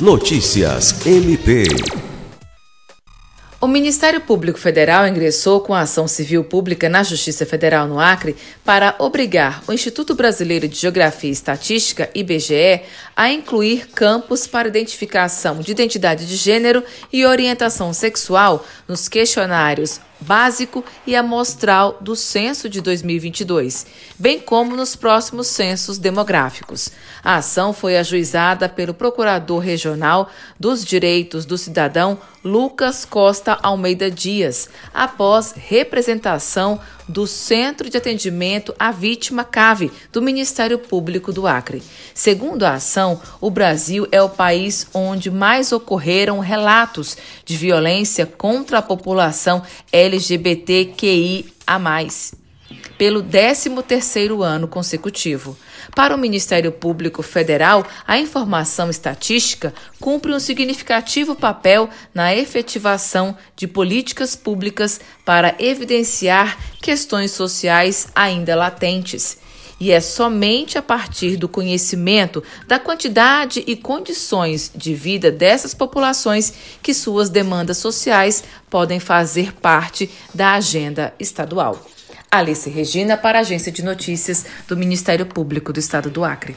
Notícias MP. O Ministério Público Federal ingressou com a ação civil pública na Justiça Federal no Acre para obrigar o Instituto Brasileiro de Geografia e Estatística, IBGE, a incluir campos para identificação de identidade de gênero e orientação sexual nos questionários básico e amostral do censo de 2022, bem como nos próximos censos demográficos. A ação foi ajuizada pelo Procurador Regional dos Direitos do Cidadão, Lucas Costa Almeida Dias, após representação do Centro de Atendimento à Vítima CAVE do Ministério Público do Acre. Segundo a ação, o Brasil é o país onde mais ocorreram relatos de violência contra a população LGBTQI a mais pelo 13º ano consecutivo. Para o Ministério Público Federal, a informação estatística cumpre um significativo papel na efetivação de políticas públicas para evidenciar questões sociais ainda latentes. E é somente a partir do conhecimento da quantidade e condições de vida dessas populações que suas demandas sociais podem fazer parte da agenda estadual. Alice Regina, para a Agência de Notícias do Ministério Público do Estado do Acre.